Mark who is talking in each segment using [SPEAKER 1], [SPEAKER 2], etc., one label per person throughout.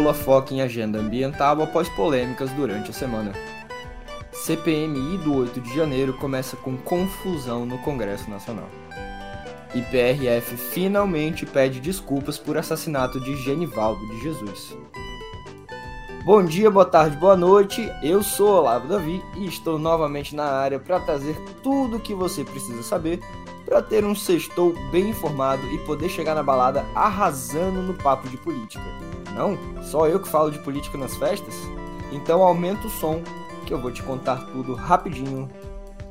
[SPEAKER 1] Lula foca em agenda ambiental após polêmicas durante a semana. CPMI do 8 de janeiro começa com confusão no Congresso Nacional. E PRF finalmente pede desculpas por assassinato de Genivaldo de Jesus. Bom dia, boa tarde, boa noite. Eu sou Olavo Davi e estou novamente na área para trazer tudo o que você precisa saber para ter um sextou bem informado e poder chegar na balada arrasando no papo de política. Não? Só eu que falo de política nas festas? Então aumenta o som que eu vou te contar tudo rapidinho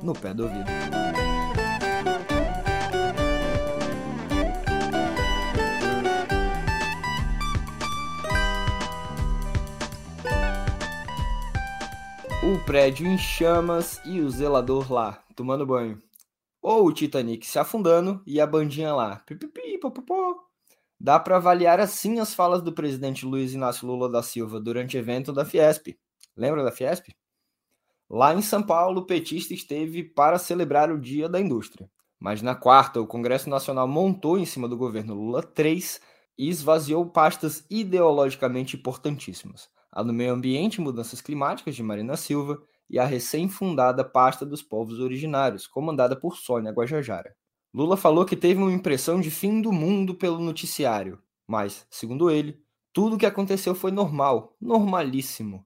[SPEAKER 1] no pé do ouvido. O prédio em chamas e o zelador lá, tomando banho. Ou o Titanic se afundando e a bandinha lá. Pipipi, popopó. Dá para avaliar assim as falas do presidente Luiz Inácio Lula da Silva durante evento da Fiesp. Lembra da Fiesp? Lá em São Paulo, o petista esteve para celebrar o Dia da Indústria. Mas na quarta, o Congresso Nacional montou em cima do governo Lula 3 e esvaziou pastas ideologicamente importantíssimas. A do Meio Ambiente e Mudanças Climáticas, de Marina Silva, e a recém-fundada Pasta dos Povos Originários, comandada por Sônia Guajajara. Lula falou que teve uma impressão de fim do mundo pelo noticiário, mas, segundo ele, tudo o que aconteceu foi normal, normalíssimo.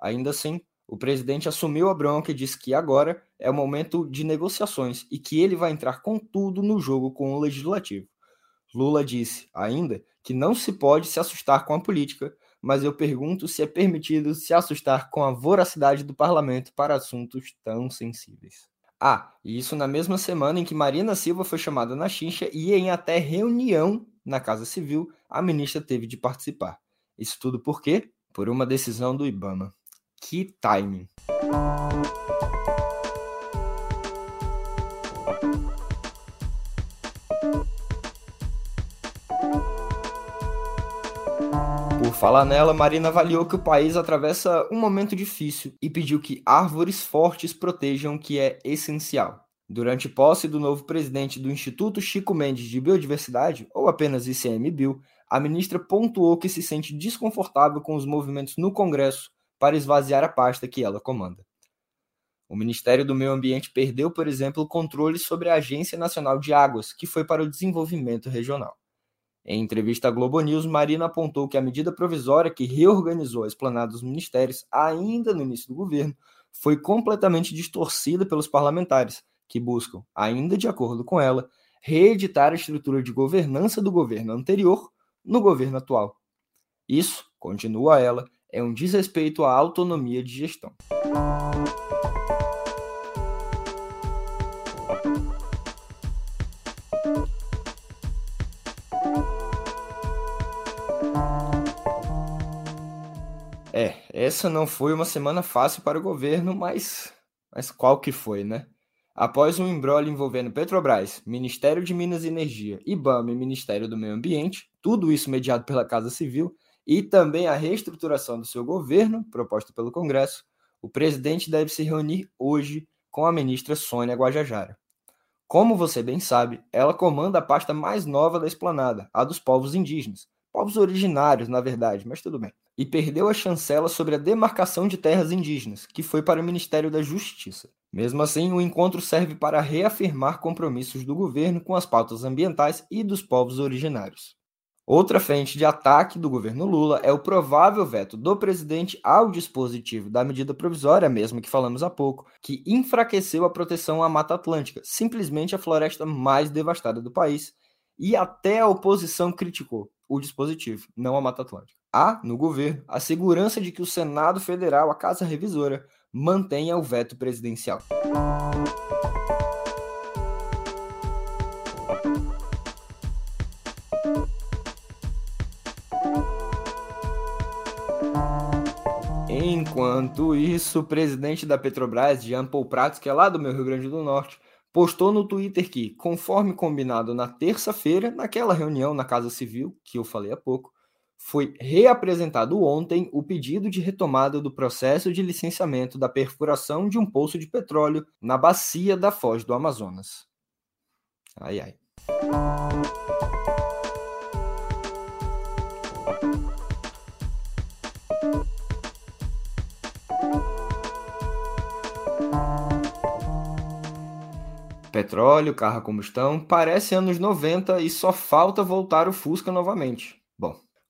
[SPEAKER 1] Ainda assim, o presidente assumiu a bronca e disse que agora é o momento de negociações e que ele vai entrar com tudo no jogo com o legislativo. Lula disse, ainda, que não se pode se assustar com a política, mas eu pergunto se é permitido se assustar com a voracidade do parlamento para assuntos tão sensíveis. Ah, e isso na mesma semana em que Marina Silva foi chamada na chincha e em até reunião na Casa Civil a ministra teve de participar. Isso tudo por quê? Por uma decisão do Ibama. Que timing! Falar nela, Marina avaliou que o país atravessa um momento difícil e pediu que árvores fortes protejam o que é essencial. Durante posse do novo presidente do Instituto Chico Mendes de Biodiversidade, ou apenas ICMBio, a ministra pontuou que se sente desconfortável com os movimentos no Congresso para esvaziar a pasta que ela comanda. O Ministério do Meio Ambiente perdeu, por exemplo, o controle sobre a Agência Nacional de Águas, que foi para o desenvolvimento regional. Em entrevista à Globo News, Marina apontou que a medida provisória que reorganizou a esplanada dos ministérios ainda no início do governo foi completamente distorcida pelos parlamentares, que buscam, ainda de acordo com ela, reeditar a estrutura de governança do governo anterior no governo atual. Isso, continua ela, é um desrespeito à autonomia de gestão. Essa não foi uma semana fácil para o governo, mas, mas qual que foi, né? Após um embrólio envolvendo Petrobras, Ministério de Minas e Energia, IBAMA e Ministério do Meio Ambiente, tudo isso mediado pela Casa Civil, e também a reestruturação do seu governo, proposta pelo Congresso, o presidente deve se reunir hoje com a ministra Sônia Guajajara. Como você bem sabe, ela comanda a pasta mais nova da esplanada, a dos povos indígenas. Povos originários, na verdade, mas tudo bem e perdeu a chancela sobre a demarcação de terras indígenas, que foi para o Ministério da Justiça. Mesmo assim, o encontro serve para reafirmar compromissos do governo com as pautas ambientais e dos povos originários. Outra frente de ataque do governo Lula é o provável veto do presidente ao dispositivo da medida provisória, mesmo que falamos há pouco, que enfraqueceu a proteção à Mata Atlântica, simplesmente a floresta mais devastada do país, e até a oposição criticou o dispositivo, não a Mata Atlântica. Há, no governo, a segurança de que o Senado Federal, a Casa Revisora, mantenha o veto presidencial. Enquanto isso, o presidente da Petrobras, Jean Paul Prats, que é lá do meu Rio Grande do Norte, postou no Twitter que, conforme combinado na terça-feira, naquela reunião na Casa Civil, que eu falei há pouco, foi reapresentado ontem o pedido de retomada do processo de licenciamento da perfuração de um poço de petróleo na bacia da Foz do Amazonas. Ai, ai. Petróleo, carro a combustão, parece anos 90 e só falta voltar o Fusca novamente.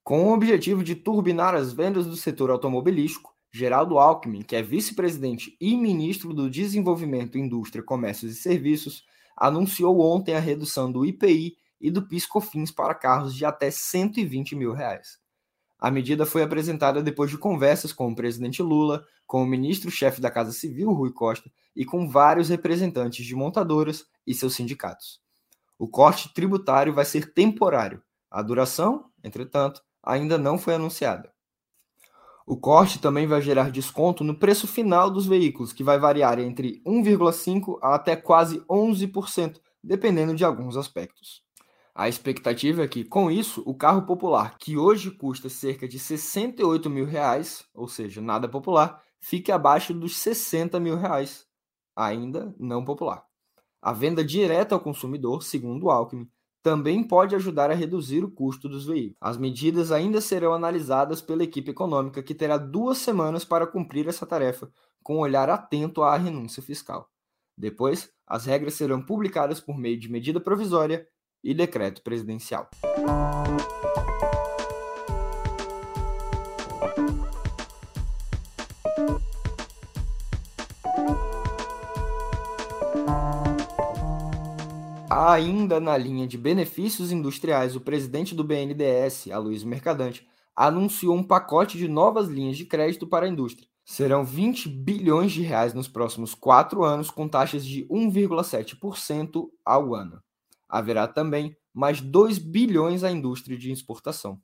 [SPEAKER 1] Com o objetivo de turbinar as vendas do setor automobilístico, Geraldo Alckmin, que é vice-presidente e ministro do Desenvolvimento, Indústria, Comércios e Serviços, anunciou ontem a redução do IPI e do PIS/COFINS para carros de até 120 mil reais. A medida foi apresentada depois de conversas com o presidente Lula, com o ministro-chefe da Casa Civil, Rui Costa, e com vários representantes de montadoras e seus sindicatos. O corte tributário vai ser temporário. A duração, entretanto, ainda não foi anunciada. O corte também vai gerar desconto no preço final dos veículos, que vai variar entre 1,5% a até quase 11%, dependendo de alguns aspectos. A expectativa é que, com isso, o carro popular, que hoje custa cerca de 68 mil reais, ou seja, nada popular, fique abaixo dos 60 mil reais, ainda não popular. A venda direta ao consumidor, segundo Alckmin, também pode ajudar a reduzir o custo dos veículos. As medidas ainda serão analisadas pela equipe econômica, que terá duas semanas para cumprir essa tarefa, com um olhar atento à renúncia fiscal. Depois, as regras serão publicadas por meio de medida provisória e decreto presidencial. Ainda na linha de benefícios industriais, o presidente do BNDES, Aloysio Mercadante, anunciou um pacote de novas linhas de crédito para a indústria. Serão 20 bilhões de reais nos próximos quatro anos, com taxas de 1,7% ao ano haverá também mais 2 bilhões à indústria de exportação.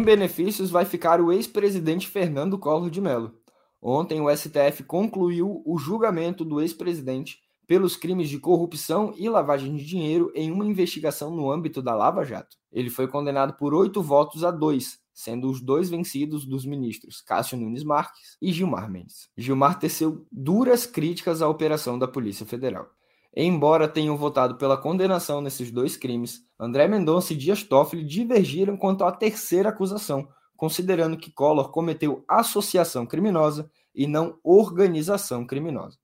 [SPEAKER 1] Sem benefícios vai ficar o ex-presidente Fernando Collor de Mello. Ontem o STF concluiu o julgamento do ex-presidente pelos crimes de corrupção e lavagem de dinheiro em uma investigação no âmbito da Lava Jato. Ele foi condenado por oito votos a dois, sendo os dois vencidos dos ministros Cássio Nunes Marques e Gilmar Mendes. Gilmar teceu duras críticas à operação da Polícia Federal. Embora tenham votado pela condenação nesses dois crimes, André Mendonça e Dias Toffoli divergiram quanto à terceira acusação, considerando que Collor cometeu associação criminosa e não organização criminosa.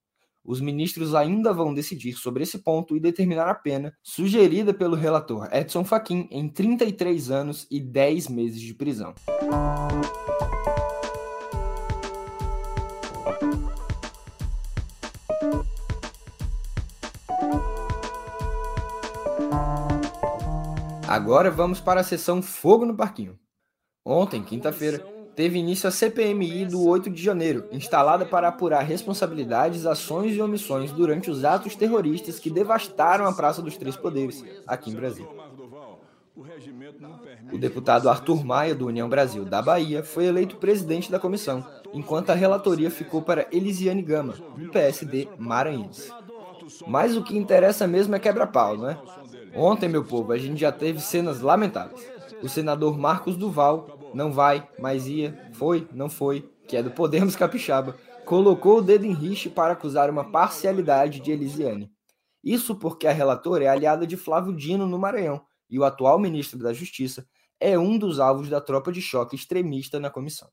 [SPEAKER 1] Os ministros ainda vão decidir sobre esse ponto e determinar a pena sugerida pelo relator Edson Fachin em 33 anos e 10 meses de prisão. Agora vamos para a sessão Fogo no Parquinho. Ontem, quinta-feira, teve início a CPMI do 8 de janeiro, instalada para apurar responsabilidades, ações e omissões durante os atos terroristas que devastaram a Praça dos Três Poderes, aqui em Brasília. O deputado Arthur Maia, do União Brasil da Bahia, foi eleito presidente da comissão, enquanto a relatoria ficou para Elisiane Gama, do PSD Maranhense. Mas o que interessa mesmo é quebra-pau, não é? Ontem, meu povo, a gente já teve cenas lamentáveis. O senador Marcos Duval não vai, mas ia, foi, não foi, que é do Podemos Capixaba, colocou o dedo em rixe para acusar uma parcialidade de Elisiane. Isso porque a relatora é aliada de Flávio Dino no Maranhão e o atual ministro da Justiça é um dos alvos da tropa de choque extremista na comissão.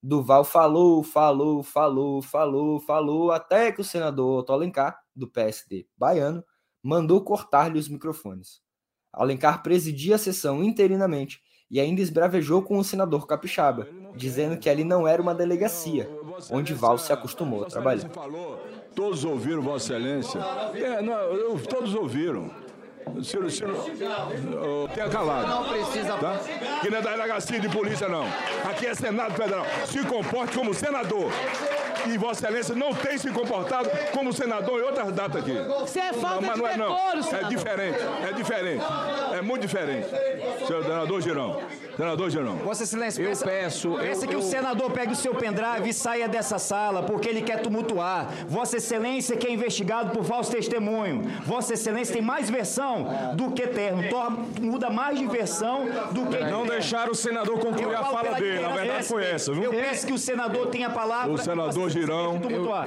[SPEAKER 1] Duval falou, falou, falou, falou, falou, até que o senador Otto Alencar, do PSD baiano, mandou cortar-lhe os microfones. Alencar presidia a sessão interinamente e ainda esbravejou com o senador Capixaba, dizendo que ali não era uma delegacia, onde Val se acostumou a trabalhar.
[SPEAKER 2] Todos ouviram, Vossa Excelência? É, não, eu, todos ouviram. Ciro, Ciro, oh, tenha calado. Não precisa. Tá? Que não é da delegacia de polícia, não. Aqui é Senado Federal. Se comporte como senador. E Vossa Excelência não tem se comportado como senador em outras datas aqui.
[SPEAKER 3] Você é falta não, mas não é, não.
[SPEAKER 2] É diferente, é diferente. É muito diferente. Senador Girão. Senador Girão.
[SPEAKER 3] Vossa Excelência,
[SPEAKER 4] Eu
[SPEAKER 3] peça,
[SPEAKER 4] peço,
[SPEAKER 3] peça
[SPEAKER 4] eu-
[SPEAKER 3] que
[SPEAKER 4] eu-
[SPEAKER 3] o senador pegue o seu pendrive e saia dessa sala, porque ele quer tumultuar. Vossa Excelência que é investigado por falso testemunho. Vossa Excelência tem mais versão do que terno. Torna, muda mais de versão do que de
[SPEAKER 2] Não
[SPEAKER 3] terno.
[SPEAKER 2] deixaram o senador concluir
[SPEAKER 3] Eu
[SPEAKER 2] a fala dele. Na verdade foi essa, viu?
[SPEAKER 3] Eu peço que o senador tenha a palavra.
[SPEAKER 2] O senador Girão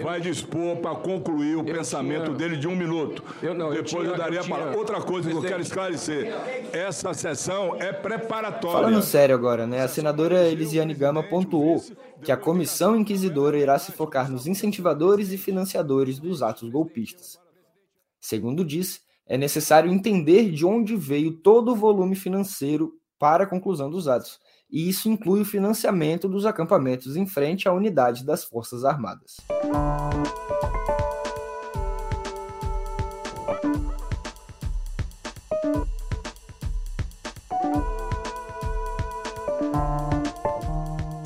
[SPEAKER 2] vai dispor para concluir o pensamento
[SPEAKER 4] tinha-
[SPEAKER 2] dele de um minuto.
[SPEAKER 4] Eu não, eu
[SPEAKER 2] Depois
[SPEAKER 4] tinha-
[SPEAKER 2] eu daria
[SPEAKER 4] eu
[SPEAKER 2] a palavra.
[SPEAKER 4] tinha-
[SPEAKER 2] Outra coisa que eu quero esclarecer: essa sessão é preparatória.
[SPEAKER 1] Falando sério agora, né? A senadora Elisiane Gama pontuou que a comissão inquisidora irá se focar nos incentivadores e financiadores dos atos golpistas. Segundo disse, é necessário entender de onde veio todo o volume financeiro para a conclusão dos atos, e isso inclui o financiamento dos acampamentos em frente à unidade das Forças Armadas.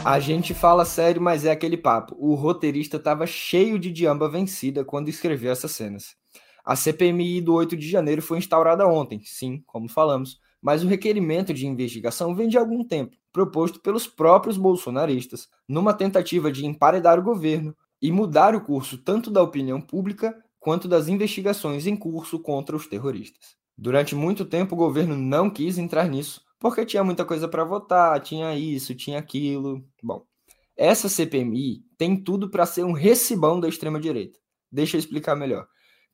[SPEAKER 1] A gente fala sério, mas é aquele papo. O roteirista estava cheio de diamba vencida quando escreveu essas cenas. A CPMI do 8 de janeiro foi instaurada ontem, sim, como falamos, mas o requerimento de investigação vem de algum tempo, proposto pelos próprios bolsonaristas, numa tentativa de emparedar o governo e mudar o curso tanto da opinião pública quanto das investigações em curso contra os terroristas. Durante muito tempo, o governo não quis entrar nisso, porque tinha muita coisa para votar, tinha isso, tinha aquilo. Bom, essa CPMI tem tudo para ser um recibão da extrema-direita. Deixa eu explicar melhor.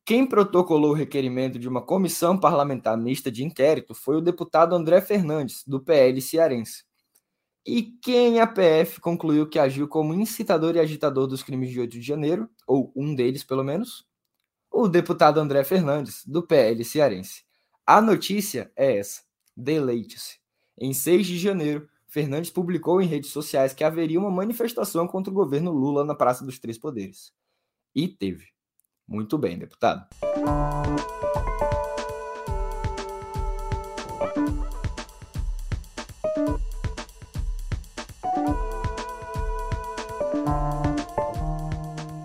[SPEAKER 1] Quem protocolou o requerimento de uma comissão parlamentar mista de inquérito foi o deputado André Fernandes, do PL cearense. E quem a PF concluiu que agiu como incitador e agitador dos crimes de 8 de janeiro, ou um deles pelo menos? O deputado André Fernandes, do PL cearense. A notícia é essa: deleite-se. Em 6 de janeiro, Fernandes publicou em redes sociais que haveria uma manifestação contra o governo Lula na Praça dos Três Poderes. E teve. Muito bem, deputado.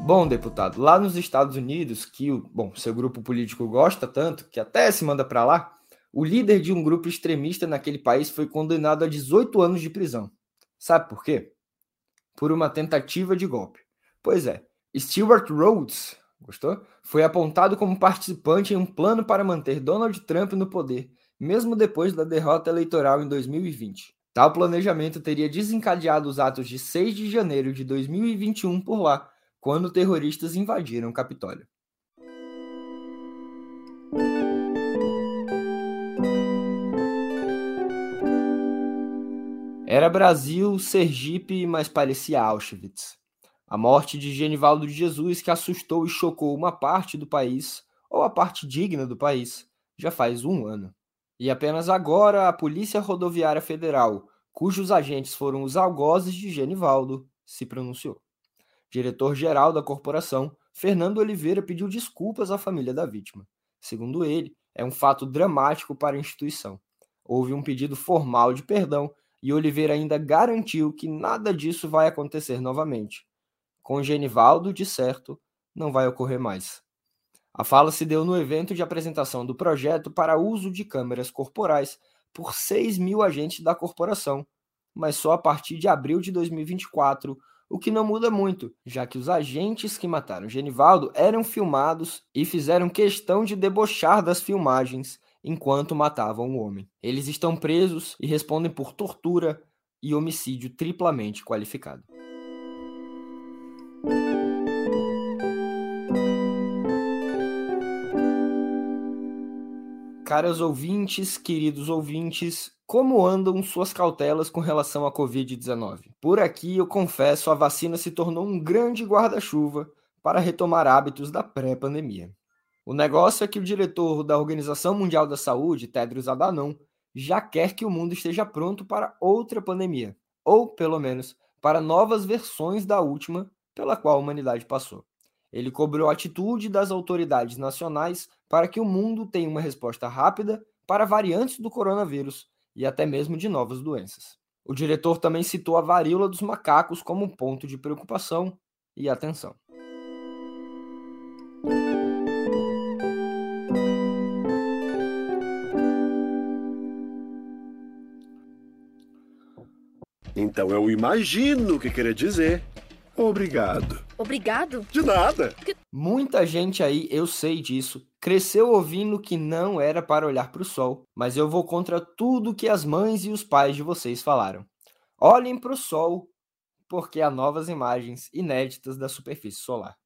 [SPEAKER 1] Bom, deputado, lá nos Estados Unidos, que o bom, seu grupo político gosta tanto, que até se manda para lá, o líder de um grupo extremista naquele país foi condenado a 18 anos de prisão. Sabe por quê? Por uma tentativa de golpe. Pois é, Stewart Rhodes, gostou? Foi apontado como participante em um plano para manter Donald Trump no poder, mesmo depois da derrota eleitoral em 2020. Tal planejamento teria desencadeado os atos de 6 de janeiro de 2021 por lá, quando terroristas invadiram o Capitólio. Era Brasil, Sergipe, mas parecia Auschwitz. A morte de Genivaldo de Jesus, que assustou e chocou uma parte do país, ou a parte digna do país, já faz um ano. E apenas agora a Polícia Rodoviária Federal, cujos agentes foram os algozes de Genivaldo, se pronunciou. Diretor-geral da corporação, Fernando Oliveira pediu desculpas à família da vítima. Segundo ele, é um fato dramático para a instituição. Houve um pedido formal de perdão e Oliveira ainda garantiu que nada disso vai acontecer novamente. Com Genivaldo, de certo, não vai ocorrer mais. A fala se deu no evento de apresentação do projeto para uso de câmeras corporais por 6 mil agentes da corporação, mas só a partir de abril de 2024, o que não muda muito, já que os agentes que mataram Genivaldo eram filmados e fizeram questão de debochar das filmagens enquanto matavam o homem. Eles estão presos e respondem por tortura e homicídio triplamente qualificado. Caros ouvintes, queridos ouvintes, como andam suas cautelas com relação à Covid-19? Por aqui, eu confesso, a vacina se tornou um grande guarda-chuva para retomar hábitos da pré-pandemia. O negócio é que o diretor da Organização Mundial da Saúde, Tedros Adhanom, já quer que o mundo esteja pronto para outra pandemia, ou, pelo menos, para novas versões da última pela qual a humanidade passou. Ele cobrou a atitude das autoridades nacionais para que o mundo tenha uma resposta rápida para variantes do coronavírus e até mesmo de novas doenças. O diretor também citou a varíola dos macacos como um ponto de preocupação e atenção.
[SPEAKER 4] Então eu imagino o que querer dizer. Obrigado.
[SPEAKER 5] Obrigado?
[SPEAKER 4] De nada.
[SPEAKER 1] Muita gente aí, eu sei disso, cresceu ouvindo que não era para olhar para o sol, mas eu vou contra tudo que as mães e os pais de vocês falaram. Olhem para o sol, porque há novas imagens inéditas da superfície solar.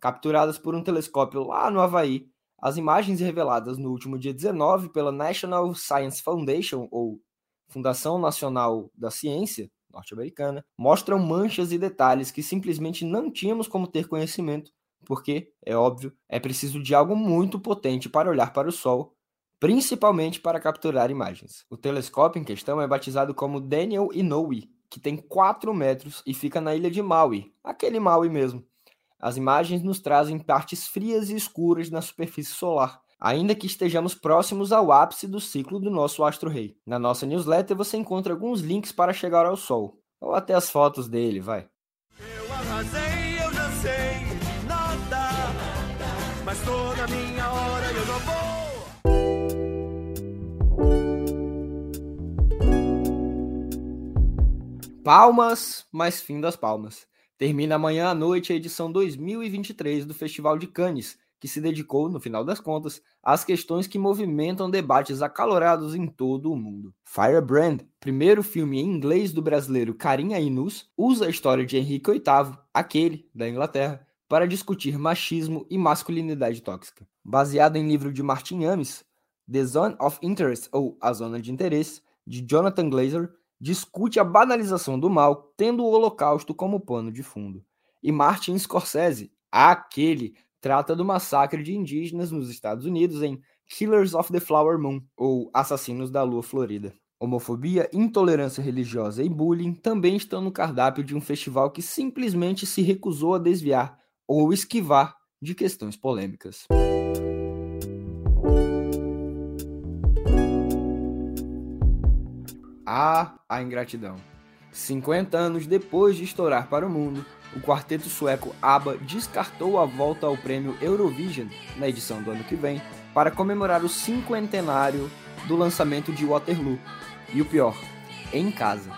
[SPEAKER 1] Capturadas por um telescópio lá no Havaí, as imagens reveladas no último dia 19 pela National Science Foundation, ou Fundação Nacional da Ciência norte-americana, mostram manchas e detalhes que simplesmente não tínhamos como ter conhecimento, porque, é óbvio, é preciso de algo muito potente para olhar para o Sol, principalmente para capturar imagens. O telescópio em questão é batizado como Daniel Inouye, que tem 4 metros e fica na ilha de Maui, aquele Maui mesmo. As imagens nos trazem partes frias e escuras na superfície solar, ainda que estejamos próximos ao ápice do ciclo do nosso astro-rei. Na nossa newsletter você encontra alguns links para chegar ao Sol, ou até as fotos dele, vai.
[SPEAKER 6] Eu arrasei, eu já sei de nada, mas tô na minha hora e eu não vou.
[SPEAKER 1] Palmas, mas fim das palmas. Termina amanhã à noite a edição 2023 do Festival de Cannes, que se dedicou, no final das contas, às questões que movimentam debates acalorados em todo o mundo. Firebrand, primeiro filme em inglês do brasileiro Karim Ainus, usa a história de Henrique VIII, aquele da Inglaterra, para discutir machismo e masculinidade tóxica. Baseado em livro de Martin Amis, The Zone of Interest, ou A Zona de Interesse, de Jonathan Glazer, discute a banalização do mal, tendo o Holocausto como pano de fundo. E Martin Scorsese, aquele, trata do massacre de indígenas nos Estados Unidos em Killers of the Flower Moon, ou Assassinos da Lua Florida. Homofobia, intolerância religiosa e bullying também estão no cardápio de um festival que simplesmente se recusou a desviar ou esquivar de questões polêmicas. Ah, a ingratidão. 50 anos depois de estourar para o mundo, o quarteto sueco ABBA descartou a volta ao prêmio Eurovision na edição do ano que vem para comemorar o cinquentenário do lançamento de Waterloo. E o pior, em casa.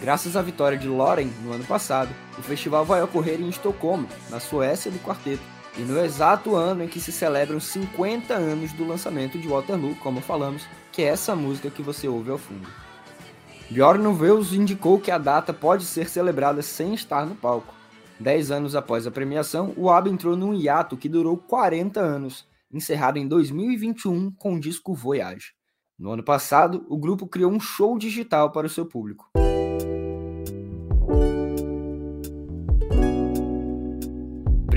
[SPEAKER 1] Graças à vitória de Loren no ano passado, o festival vai ocorrer em Estocolmo, na Suécia do quarteto, e no exato ano em que se celebram 50 anos do lançamento de Waterloo, como falamos, que é essa música que você ouve ao fundo. Bjorn Ulvaeus indicou que a data pode ser celebrada sem estar no palco. Dez anos após a premiação, o ABBA entrou num hiato que durou 40 anos, encerrado em 2021 com o disco Voyage. No ano passado, o grupo criou um show digital para o seu público.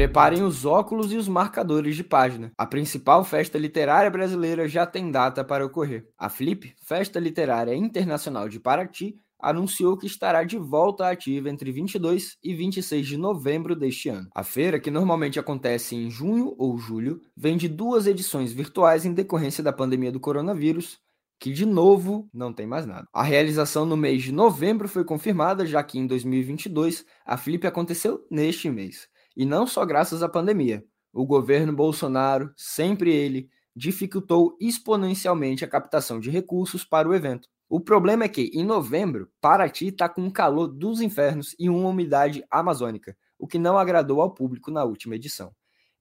[SPEAKER 1] Preparem os óculos e os marcadores de página. A principal festa literária brasileira já tem data para ocorrer. A Flip, Festa Literária Internacional de Paraty, anunciou que estará de volta ativa entre 22 e 26 de novembro deste ano. A feira, que normalmente acontece em junho ou julho, vem de duas edições virtuais em decorrência da pandemia do coronavírus, que de novo não tem mais nada. A realização no mês de novembro foi confirmada, já que em 2022 a Flip aconteceu neste mês. E não só graças à pandemia. O governo Bolsonaro, sempre ele, dificultou exponencialmente a captação de recursos para o evento. O problema é que, em novembro, Paraty está com um calor dos infernos e uma umidade amazônica, o que não agradou ao público na última edição.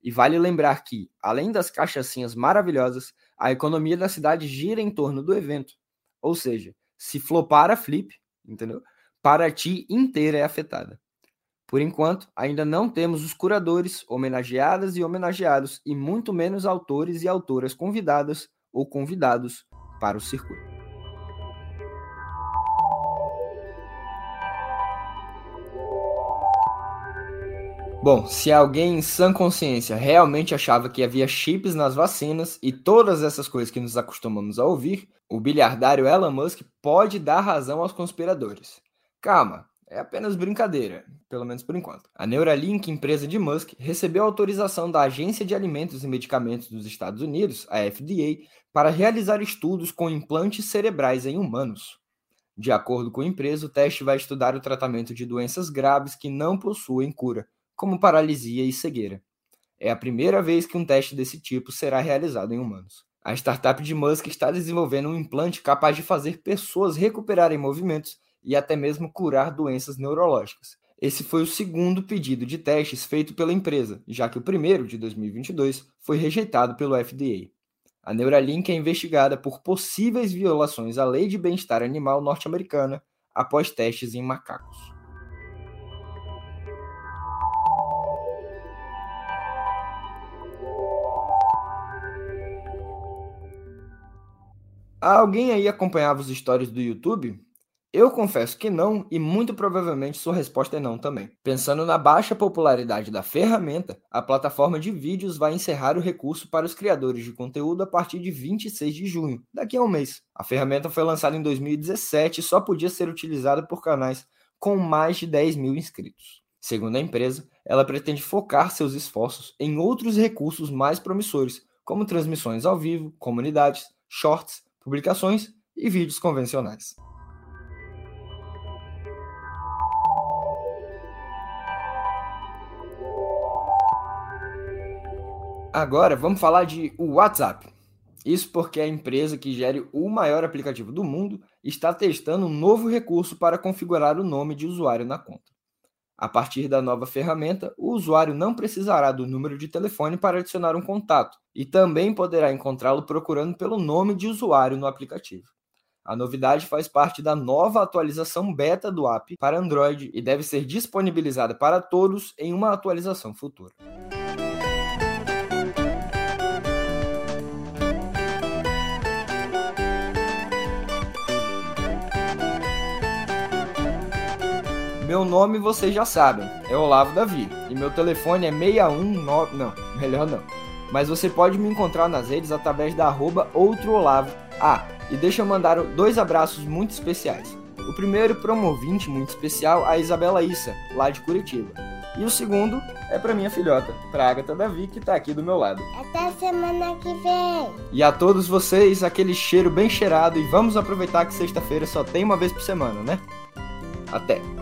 [SPEAKER 1] E vale lembrar que, além das cachaçinhas maravilhosas, a economia da cidade gira em torno do evento. Ou seja, se flopar a flip, entendeu? Paraty inteira é afetada. Por enquanto, ainda não temos os curadores, homenageadas e homenageados, e muito menos autores e autoras convidadas ou convidados para o circuito. Bom, se alguém em sã consciência realmente achava que havia chips nas vacinas e todas essas coisas que nos acostumamos a ouvir, o bilhardário Elon Musk pode dar razão aos conspiradores. Calma, é apenas brincadeira, pelo menos por enquanto. A Neuralink, empresa de Musk, recebeu autorização da Agência de Alimentos e Medicamentos dos Estados Unidos, a FDA, para realizar estudos com implantes cerebrais em humanos. De acordo com a empresa, o teste vai estudar o tratamento de doenças graves que não possuem cura, como paralisia e cegueira. É a primeira vez que um teste desse tipo será realizado em humanos. A startup de Musk está desenvolvendo um implante capaz de fazer pessoas recuperarem movimentos e até mesmo curar doenças neurológicas. Esse foi o segundo pedido de testes feito pela empresa, já que o primeiro, de 2022, foi rejeitado pelo FDA. A Neuralink é investigada por possíveis violações à lei de bem-estar animal norte-americana após testes em macacos. Alguém aí acompanhava os stories do YouTube? Eu confesso que não, e muito provavelmente sua resposta é não também. Pensando na baixa popularidade da ferramenta, a plataforma de vídeos vai encerrar o recurso para os criadores de conteúdo a partir de 26 de junho, daqui a um mês. A ferramenta foi lançada em 2017 e só podia ser utilizada por canais com mais de 10 mil inscritos. Segundo a empresa, ela pretende focar seus esforços em outros recursos mais promissores, como transmissões ao vivo, comunidades, shorts publicações e vídeos convencionais. Agora vamos falar de WhatsApp. Isso porque a empresa que gere o maior aplicativo do mundo está testando um novo recurso para configurar o nome de usuário na conta. A partir da nova ferramenta, o usuário não precisará do número de telefone para adicionar um contato e também poderá encontrá-lo procurando pelo nome de usuário no aplicativo. A novidade faz parte da nova atualização beta do app para Android e deve ser disponibilizada para todos em uma atualização futura. Meu nome vocês já sabem, é Olavo Davi. E meu telefone é 619. Não, melhor não. Mas você pode me encontrar nas redes através da arroba outroolavo. Ah, e deixa eu mandar dois abraços muito especiais. O primeiro para um ouvinte muito especial, a Isabela Issa, lá de Curitiba. E o segundo é para minha filhota, para Agatha Davi, que está aqui do meu lado.
[SPEAKER 5] Até semana que vem.
[SPEAKER 1] E a todos vocês, aquele cheiro bem cheirado e vamos aproveitar que sexta-feira só tem uma vez por semana, né? Até!